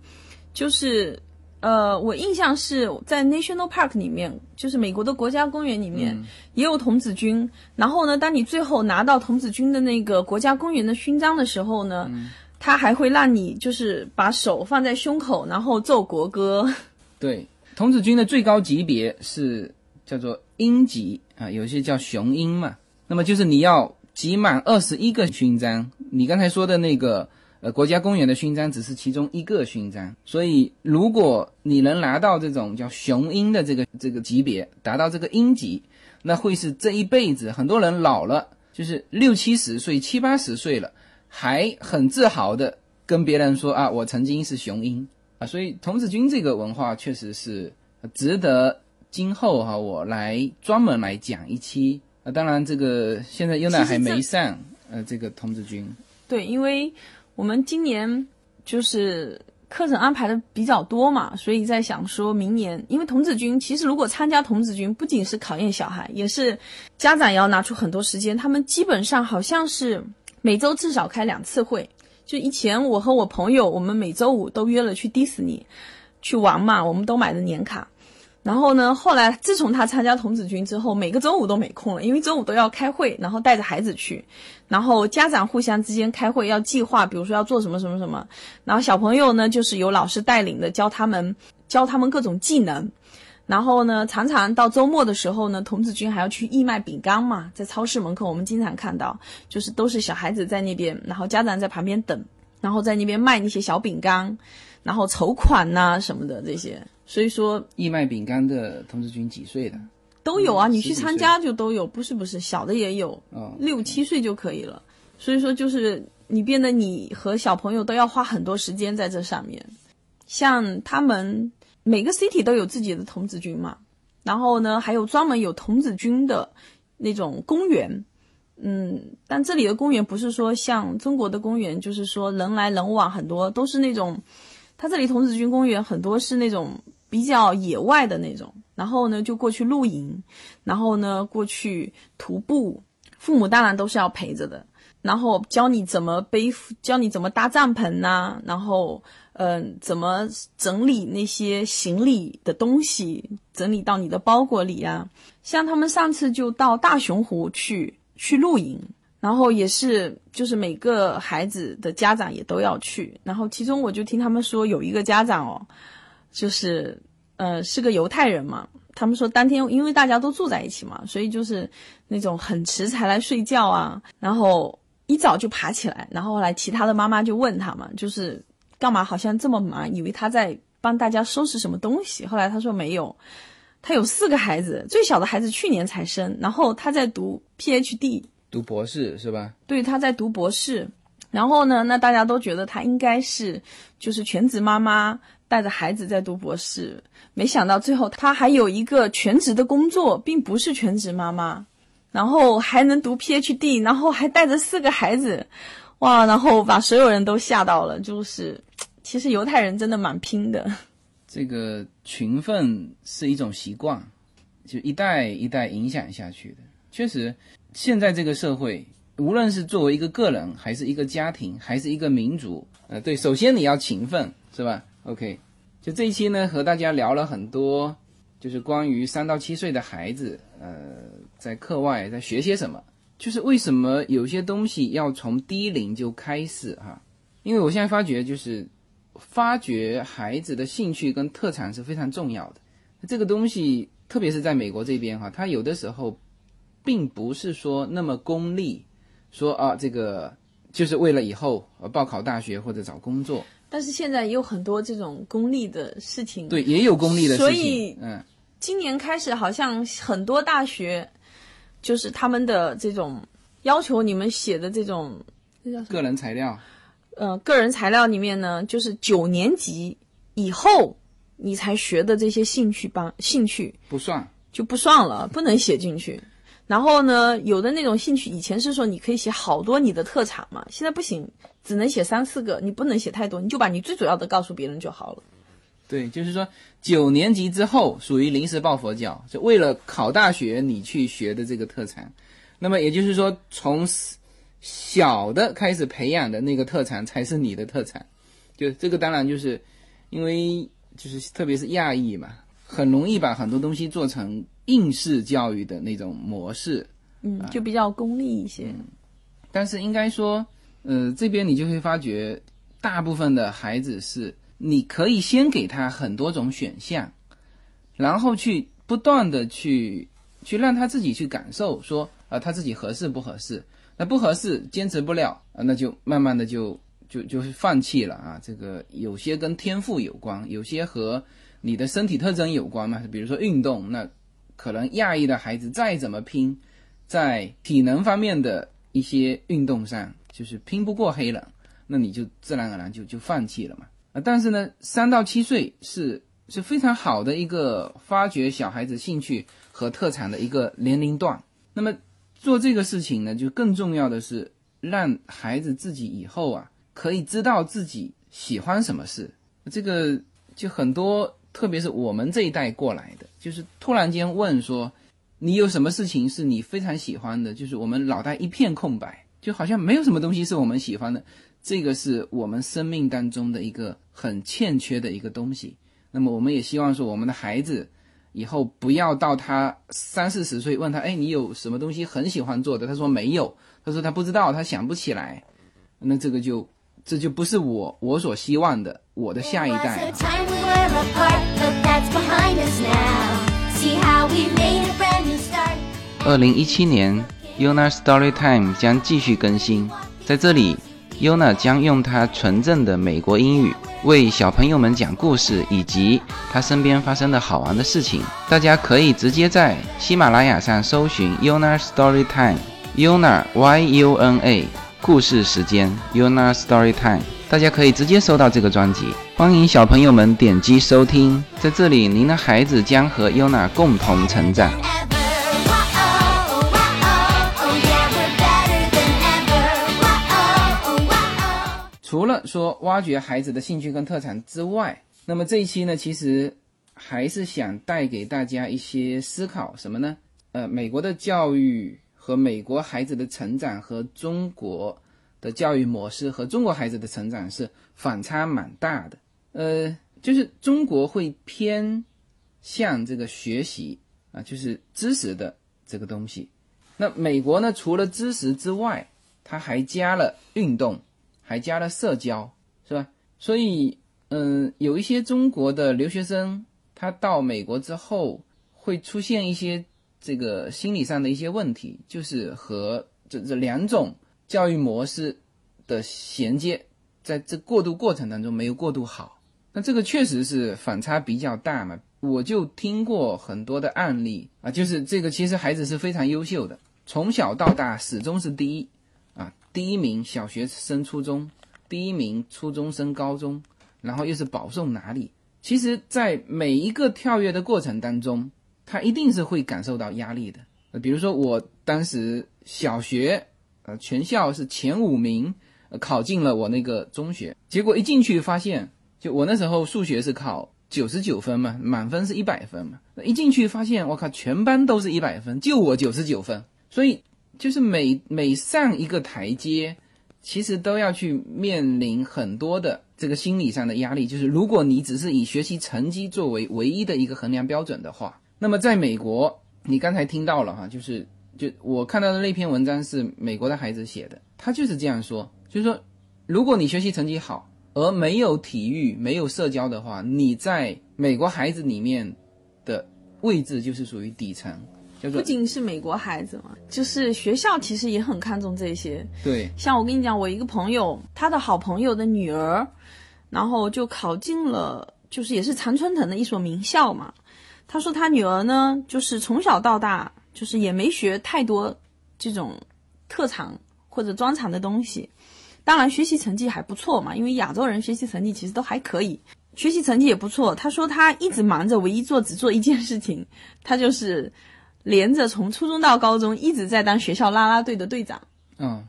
就是呃，我印象是在 National Park 里面，就是美国的国家公园里面、嗯也有童子军。然后呢，当你最后拿到童子军的那个国家公园的勋章的时候呢，嗯他还会让你就是把手放在胸口，然后奏国歌。*laughs* 对童子军的最高级别是叫做鹰级啊，有些叫雄鹰嘛。那么就是你要集满二十一个勋章，你刚才说的那个呃国家公园的勋章只是其中一个勋章。所以如果你能拿到这种叫雄鹰的这个这个级别，达到这个鹰级，那会是这一辈子很多人老了，就是六七十岁、七八十岁了，还很自豪的跟别人说啊，我曾经是雄鹰。啊，所以童子军这个文化确实是值得今后哈、我来专门来讲一期。啊，当然这个现在优娜还没上，呃，这个童子军。对，因为我们今年就是课程安排的比较多嘛，所以在想说明年，因为童子军其实如果参加童子军，不仅是考验小孩，也是家长也要拿出很多时间。他们基本上好像是每周至少开两次会。就以前我和我朋友，我们每周五都约了去迪士尼去玩嘛，我们都买的年卡。然后呢，后来自从他参加童子军之后，每个周五都没空了，因为周五都要开会，然后带着孩子去，然后家长互相之间开会要计划，比如说要做什么什么什么，然后小朋友呢就是由老师带领的教他们教他们各种技能，然后呢常常到周末的时候呢，童子军还要去义卖饼干嘛，在超市门口我们经常看到，就是都是小孩子在那边，然后家长在旁边等，然后在那边卖那些小饼干，然后筹款呐、什么的这些。所以说义卖饼干的童子军几岁的？都有啊，嗯你去参加就都有，不是不是，小的也有，哦，六七岁就可以了。所以说就是你变得你和小朋友都要花很多时间在这上面。像他们每个 city 都有自己的童子军嘛，然后呢还有专门有童子军的那种公园。嗯，但这里的公园不是说像中国的公园，就是说人来人往，很多都是那种，他这里童子军公园很多是那种比较野外的那种，然后呢就过去露营，然后呢过去徒步，父母当然都是要陪着的，然后教你怎么背，教你怎么搭帐篷呐、然后嗯、怎么整理那些行李的东西，整理到你的包裹里啊。像他们上次就到大熊湖去去露营，然后也是就是每个孩子的家长也都要去，然后其中我就听他们说有一个家长哦，就是呃是个犹太人嘛，他们说当天因为大家都住在一起嘛，所以就是那种很迟才来睡觉啊，然后一早就爬起来，然后后来其他的妈妈就问他嘛，就是干嘛好像这么忙，以为他在帮大家收拾什么东西，后来他说没有。他有四个孩子，最小的孩子去年才生，然后他在读 PhD，读博士是吧？对，他在读博士。然后呢，那大家都觉得他应该是就是全职妈妈带着孩子在读博士，没想到最后他还有一个全职的工作，并不是全职妈妈，然后还能读 PhD，然后还带着四个孩子，哇！然后把所有人都吓到了。就是，其实犹太人真的蛮拼的。这个勤奋是一种习惯，就一代一代影响下去的。确实，现在这个社会，无论是作为一个个人，还是一个家庭，还是一个民族，呃，对，首先你要勤奋，是吧？OK，就这一期呢，和大家聊了很多，就是关于三到七岁的孩子，呃，在课外在学些什么，就是为什么有些东西要从低龄就开始哈？因为我现在发觉就是。发掘孩子的兴趣跟特长是非常重要的。这个东西，特别是在美国这边哈，它有的时候并不是说那么功利，说啊这个就是为了以后呃报考大学或者找工作。但是现在也有很多这种功利的事情。对，也有功利的事情。所以嗯，今年开始，好像很多大学就是他们的这种要求，你们写的这种个人材料。呃，个人材料里面呢，就是九年级以后你才学的这些兴趣班兴趣不算，就不算了，不能写进去。然后呢，有的那种兴趣，以前是说你可以写好多你的特长嘛，现在不行，只能写三四个，你不能写太多，你就把你最主要的告诉别人就好了。对，就是说九年级之后属于临时抱佛脚，就为了考大学你去学的这个特长。那么也就是说，从小的开始培养的那个特长才是你的特长。就这个当然就是因为就是特别是亚裔嘛，很容易把很多东西做成应试教育的那种模式。嗯，就比较功利一些。但是应该说，呃，这边你就会发觉，大部分的孩子是你可以先给他很多种选项，然后去不断的去去让他自己去感受，说啊、呃、他自己合适不合适，那不合适坚持不了啊、呃，那就慢慢的就就就是放弃了啊。这个有些跟天赋有关，有些和你的身体特征有关嘛，比如说运动，那可能亚裔的孩子再怎么拼，在体能方面的。一些运动上就是拼不过黑人，那你就自然而然就就放弃了嘛。啊，但是呢，三到七岁是是非常好的一个发掘小孩子兴趣和特长的一个年龄段。那么做这个事情呢，就更重要的是让孩子自己以后啊，可以知道自己喜欢什么事。这个就很多，特别是我们这一代过来的，就是突然间问说，你有什么事情是你非常喜欢的？就是我们脑袋一片空白，就好像没有什么东西是我们喜欢的。这个是我们生命当中的一个很欠缺的一个东西。那么我们也希望说，我们的孩子以后不要到他三四十岁问他，哎，你有什么东西很喜欢做的？他说没有，他说他不知道，他想不起来。那这个就这就不是我我所希望的我的下一代.二零一七年，Yona Story Time 将继续更新，在这里，Yona 将用她纯正的美国英语为小朋友们讲故事，以及她身边发生的好玩的事情。大家可以直接在喜马拉雅上搜寻 Yona Story Time，Yona Y U N A 故事时间 Yona Story Time，大家可以直接收到这个专辑。欢迎小朋友们点击收听，在这里，您的孩子将和 Yona 共同成长。除了说挖掘孩子的兴趣跟特长之外，那么这一期呢，其实还是想带给大家一些思考，什么呢？呃，美国的教育和美国孩子的成长和中国的教育模式和中国孩子的成长是反差蛮大的。呃，就是中国会偏向这个学习啊，就是知识的这个东西。那美国呢，除了知识之外，它还加了运动。还加了社交，是吧？所以，嗯，有一些中国的留学生，他到美国之后会出现一些这个心理上的一些问题，就是和这这两种教育模式的衔接，在这过渡过程当中没有过渡好。那这个确实是反差比较大嘛。我就听过很多的案例啊，就是这个其实孩子是非常优秀的，从小到大始终是第一。啊，第一名小学升初中，第一名初中升高中，然后又是保送哪里？其实，在每一个跳跃的过程当中，他一定是会感受到压力的。呃，比如说我当时小学，呃，全校是前五名，呃，考进了我那个中学，结果一进去发现，就我那时候数学是考九十九分嘛，满分是一百分嘛，一进去发现，我靠，全班都是一百分，就我九十九分，所以。就是每每上一个台阶，其实都要去面临很多的这个心理上的压力。就是如果你只是以学习成绩作为唯一的一个衡量标准的话，那么在美国，你刚才听到了哈，就是就我看到的那篇文章是美国的孩子写的，他就是这样说，就是说，如果你学习成绩好而没有体育、没有社交的话，你在美国孩子里面的位置就是属于底层。不仅是美国孩子嘛，就是学校其实也很看重这些。对，像我跟你讲，我一个朋友，他的好朋友的女儿，然后就考进了，就是也是常春藤的一所名校嘛。他说他女儿呢，就是从小到大，就是也没学太多这种特长或者专长的东西。当然，学习成绩还不错嘛，因为亚洲人学习成绩其实都还可以，学习成绩也不错。他说他一直忙着，唯一做只做一件事情，他就是。连着从初中到高中一直在当学校啦啦队的队长，嗯，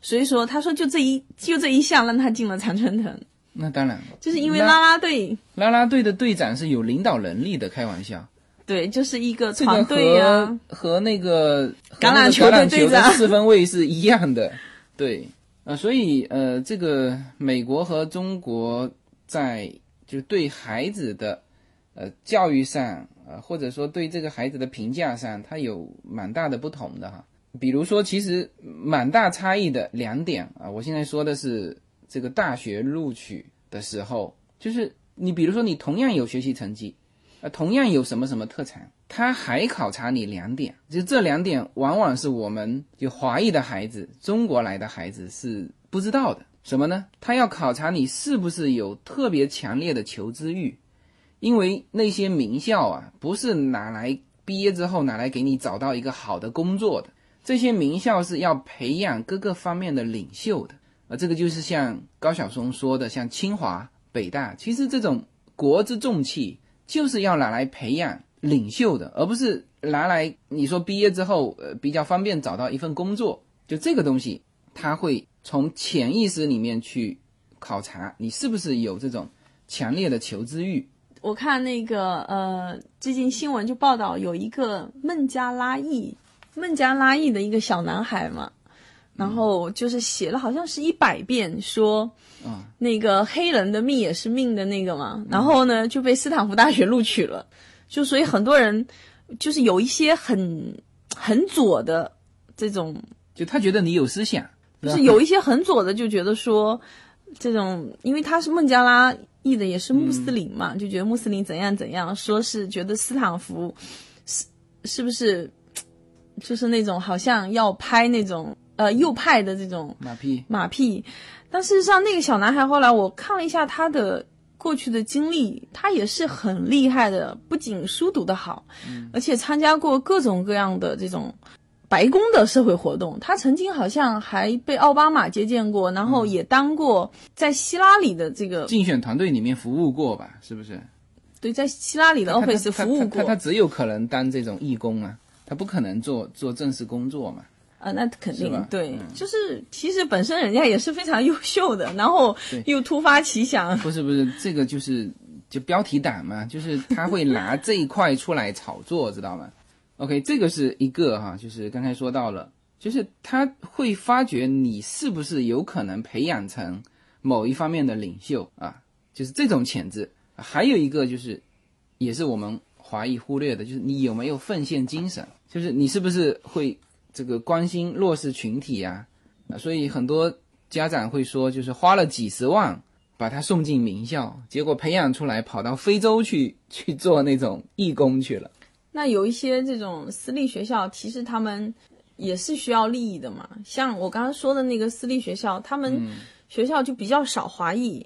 所以说他说就这一就这一项让他进了常春藤，那当然，就是因为啦啦队，啦啦队的队长是有领导能力的，开玩笑，对，就是一个团队呀、和和那个橄榄球的队长四分卫是一样的，对，呃，所以呃，这个美国和中国在就对孩子的呃教育上。呃，或者说对这个孩子的评价上，它有蛮大的不同的哈。比如说，其实蛮大差异的两点啊。我现在说的是这个大学录取的时候，就是你比如说你同样有学习成绩，呃，同样有什么什么特长，他还考察你两点，就这两点往往是我们就华裔的孩子、中国来的孩子是不知道的。什么呢？他要考察你是不是有特别强烈的求知欲。因为那些名校啊，不是拿来毕业之后拿来给你找到一个好的工作的，这些名校是要培养各个方面的领袖的。啊，这个就是像高晓松说的，像清华、北大，其实这种国之重器，就是要拿来培养领袖的，而不是拿来你说毕业之后呃比较方便找到一份工作，就这个东西，他会从潜意识里面去考察你是不是有这种强烈的求知欲。我看那个呃，最近新闻就报道有一个孟加拉裔，孟加拉裔的一个小男孩嘛，然后就是写了好像是一百遍说，啊那个黑人的命也是命的那个嘛，然后呢就被斯坦福大学录取了，就所以很多人就是有一些很很左的这种，就他觉得你有思想，就是有一些很左的就觉得说，这种因为他是孟加拉裔的，也是穆斯林嘛，就觉得穆斯林怎样怎样，说是觉得斯坦福是是不是就是那种好像要拍那种呃右派的这种马屁。马屁，但事实上那个小男孩后来我看了一下他的过去的经历，他也是很厉害的，不仅书读得好，而且参加过各种各样的这种。白宫的社会活动，他曾经好像还被奥巴马接见过，然后也当过在希拉里的这个竞选团队里面服务过吧？是不是？对，在希拉里的 office 服务过他他他只有可能当这种义工啊，他不可能做做正式工作嘛。啊，那肯定对，嗯就是其实本身人家也是非常 *laughs* 优秀的，然后又突发奇想，不是不是，这个就是就标题党嘛，就是他会拿这一块出来炒作，知道吗？OK，这个是一个哈，就是刚才说到了，就是他会发觉你是不是有可能培养成某一方面的领袖啊，就是这种潜质。还有一个就是，也是我们华裔忽略的，就是你有没有奉献精神，就是你是不是会这个关心弱势群体呀、啊？所以很多家长会说，就是花了几十万把他送进名校，结果培养出来跑到非洲去 *laughs* 去做那种义工去了。那有一些这种私立学校，其实他们也是需要利益的嘛。像我刚刚说的那个私立学校，他们学校就比较少华裔。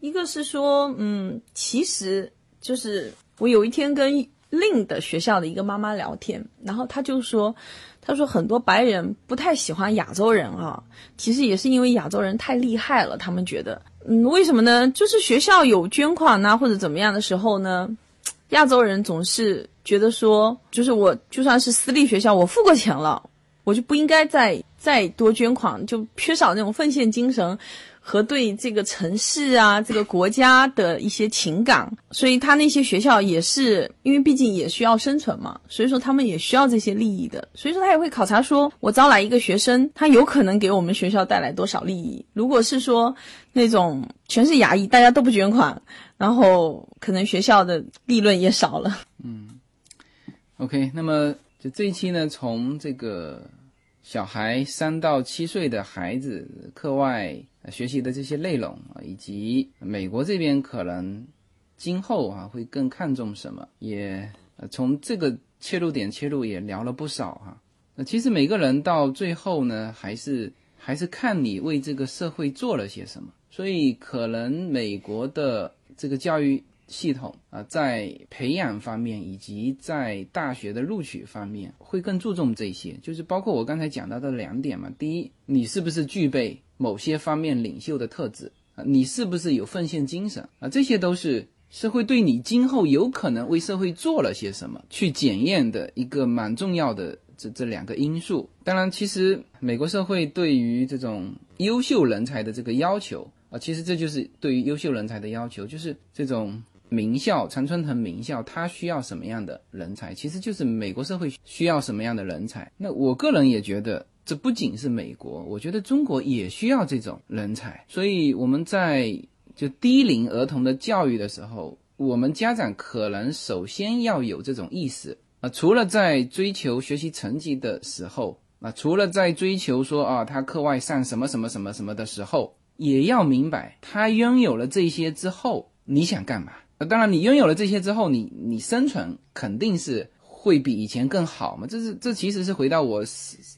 一个是说，嗯，其实就是我有一天跟另的学校的一个妈妈聊天，然后她就说，他说很多白人不太喜欢亚洲人啊，其实也是因为亚洲人太厉害了，他们觉得，嗯，为什么呢？就是学校有捐款呐、或者怎么样的时候呢，亚洲人总是觉得说，就是我就算是私立学校，我付过钱了，我就不应该再再多捐款，就缺少那种奉献精神和对这个城市啊、这个国家的一些情感。所以他那些学校也是，因为毕竟也需要生存嘛，所以说他们也需要这些利益的。所以说他也会考察说，我招来一个学生，他有可能给我们学校带来多少利益。如果是说那种全是牙医，大家都不捐款，然后可能学校的利润也少了。嗯 OK，那么就这一期呢，从这个小孩三到七岁的孩子课外学习的这些内容啊，以及美国这边可能今后啊会更看重什么，也从这个切入点切入也聊了不少哈、那其实每个人到最后呢，还是还是看你为这个社会做了些什么，所以可能美国的这个教育系统啊，在培养方面以及在大学的录取方面，会更注重这些，就是包括我刚才讲到的两点嘛。第一，你是不是具备某些方面领袖的特质啊？你是不是有奉献精神啊？这些都是社会对你今后有可能为社会做了些什么去检验的一个蛮重要的这这两个因素。当然，其实美国社会对于这种优秀人才的这个要求啊，其实这就是对于优秀人才的要求，就是这种。名校常春藤名校，它需要什么样的人才？其实就是美国社会需要什么样的人才。那我个人也觉得，这不仅是美国，我觉得中国也需要这种人才。所以我们在就低龄儿童的教育的时候，我们家长可能首先要有这种意识啊。除了在追求学习成绩的时候啊，除了在追求说啊他课外上什么什么什么什么的时候，也要明白他拥有了这些之后，你想干嘛？当然，你拥有了这些之后，你你生存肯定是会比以前更好吗。这是这其实是回到我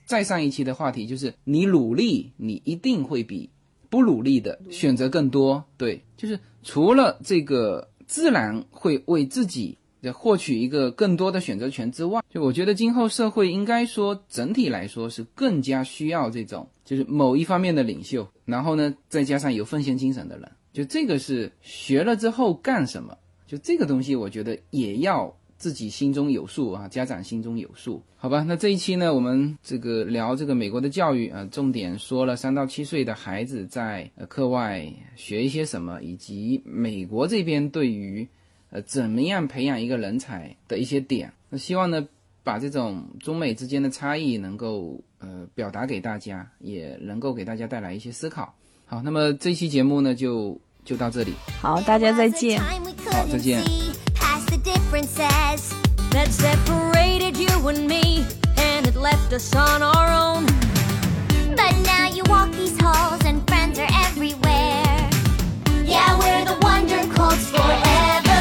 再上一期的话题，就是你努力，你一定会比不努力的选择更多。对，就是除了这个自然会为自己获取一个更多的选择权之外，就我觉得今后社会应该说整体来说是更加需要这种就是某一方面的领袖，然后呢再加上有奉献精神的人。就这个是学了之后干什么？就这个东西，我觉得也要自己心中有数啊，家长心中有数，好吧？那这一期呢，我们这个聊这个美国的教育啊，重点说了三到七岁的孩子在呃课外学一些什么，以及美国这边对于呃怎么样培养一个人才的一些点。那希望呢，把这种中美之间的差异能够呃表达给大家，也能够给大家带来一些思考。好，那么这期节目呢，就就到这里。好，大家再见。好，再见。differences that separated you and me, and it left us on our own. But now you walk these halls, and friends are everywhere. Yeah, we're the Wonder Colts forever.